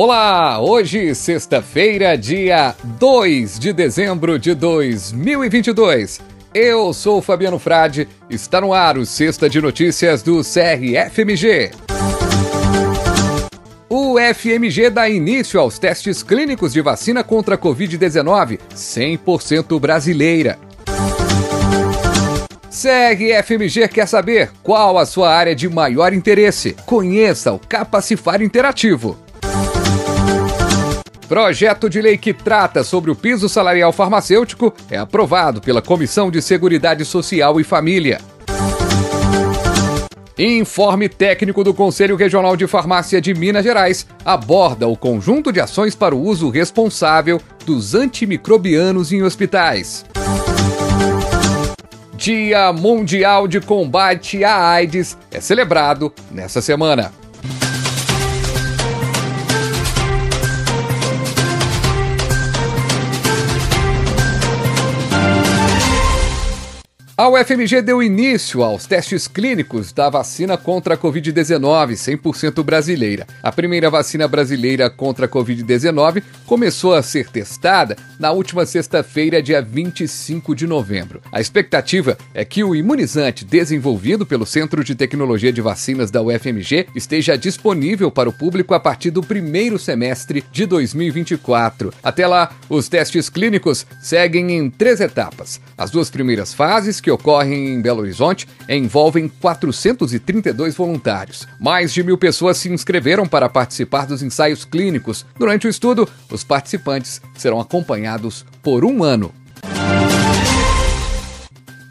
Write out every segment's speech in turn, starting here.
Olá, hoje, sexta-feira, dia 2 de dezembro de 2022. Eu sou Fabiano Frade, está no ar o Sexta de Notícias do CRFMG. O FMG dá início aos testes clínicos de vacina contra a Covid-19, 100% brasileira. CRFMG quer saber qual a sua área de maior interesse. Conheça o Capacifar Interativo. Projeto de lei que trata sobre o piso salarial farmacêutico é aprovado pela Comissão de Seguridade Social e Família. Informe técnico do Conselho Regional de Farmácia de Minas Gerais aborda o conjunto de ações para o uso responsável dos antimicrobianos em hospitais. Dia Mundial de Combate à AIDS é celebrado nessa semana. A UFMG deu início aos testes clínicos da vacina contra a Covid-19 100% brasileira. A primeira vacina brasileira contra a Covid-19 começou a ser testada na última sexta-feira, dia 25 de novembro. A expectativa é que o imunizante desenvolvido pelo Centro de Tecnologia de Vacinas da UFMG esteja disponível para o público a partir do primeiro semestre de 2024. Até lá, os testes clínicos seguem em três etapas. As duas primeiras fases, que ocorrem em Belo Horizonte envolvem 432 voluntários. Mais de mil pessoas se inscreveram para participar dos ensaios clínicos. Durante o estudo, os participantes serão acompanhados por um ano.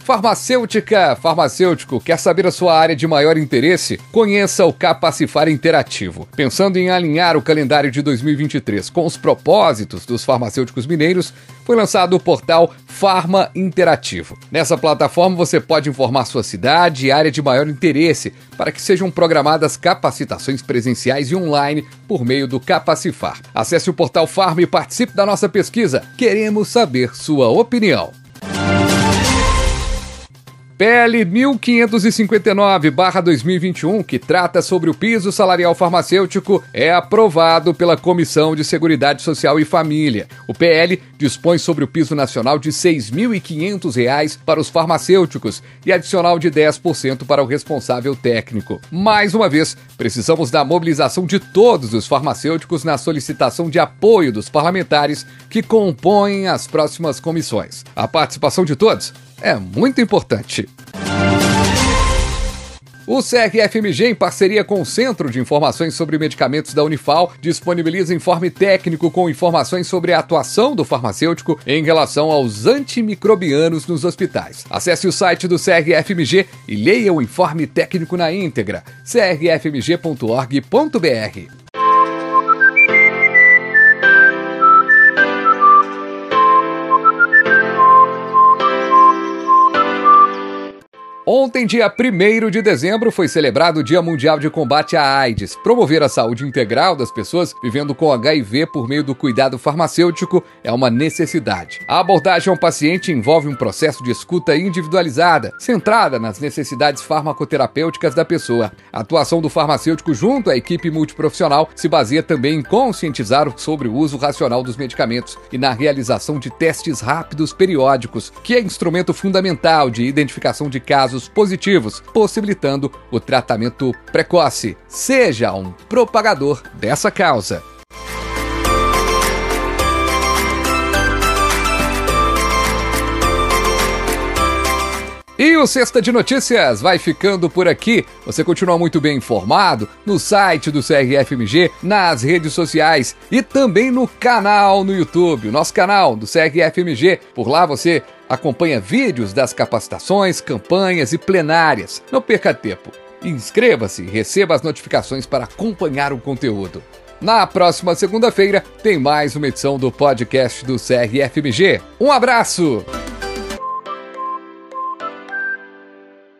Farmacêutica, farmacêutico, quer saber a sua área de maior interesse? Conheça o Capacifar Interativo. Pensando em alinhar o calendário de 2023 com os propósitos dos farmacêuticos mineiros, foi lançado o portal Farma Interativo. Nessa plataforma você pode informar sua cidade e área de maior interesse para que sejam programadas capacitações presenciais e online por meio do Capacifar. Acesse o portal Farma e participe da nossa pesquisa. Queremos saber sua opinião. PL 1559-2021, que trata sobre o piso salarial farmacêutico, é aprovado pela Comissão de Seguridade Social e Família. O PL dispõe sobre o piso nacional de R$ 6.500 para os farmacêuticos e adicional de 10% para o responsável técnico. Mais uma vez, precisamos da mobilização de todos os farmacêuticos na solicitação de apoio dos parlamentares que compõem as próximas comissões. A participação de todos é muito importante. O CRFMG, em parceria com o Centro de Informações sobre Medicamentos da Unifal, disponibiliza informe técnico com informações sobre a atuação do farmacêutico em relação aos antimicrobianos nos hospitais. Acesse o site do CRFMG e leia o informe técnico na íntegra. crfmg.org.br Ontem, dia 1 de dezembro, foi celebrado o Dia Mundial de Combate à AIDS. Promover a saúde integral das pessoas vivendo com HIV por meio do cuidado farmacêutico é uma necessidade. A abordagem ao paciente envolve um processo de escuta individualizada, centrada nas necessidades farmacoterapêuticas da pessoa. A atuação do farmacêutico junto à equipe multiprofissional se baseia também em conscientizar sobre o uso racional dos medicamentos e na realização de testes rápidos periódicos, que é instrumento fundamental de identificação de casos casos positivos, possibilitando o tratamento precoce. Seja um propagador dessa causa. E o Sexta de Notícias vai ficando por aqui. Você continua muito bem informado no site do CRFMG, nas redes sociais e também no canal no YouTube, nosso canal do CRFMG. Por lá você acompanha vídeos das capacitações, campanhas e plenárias. Não perca tempo. Inscreva-se e receba as notificações para acompanhar o conteúdo. Na próxima segunda-feira tem mais uma edição do podcast do CRFMG. Um abraço!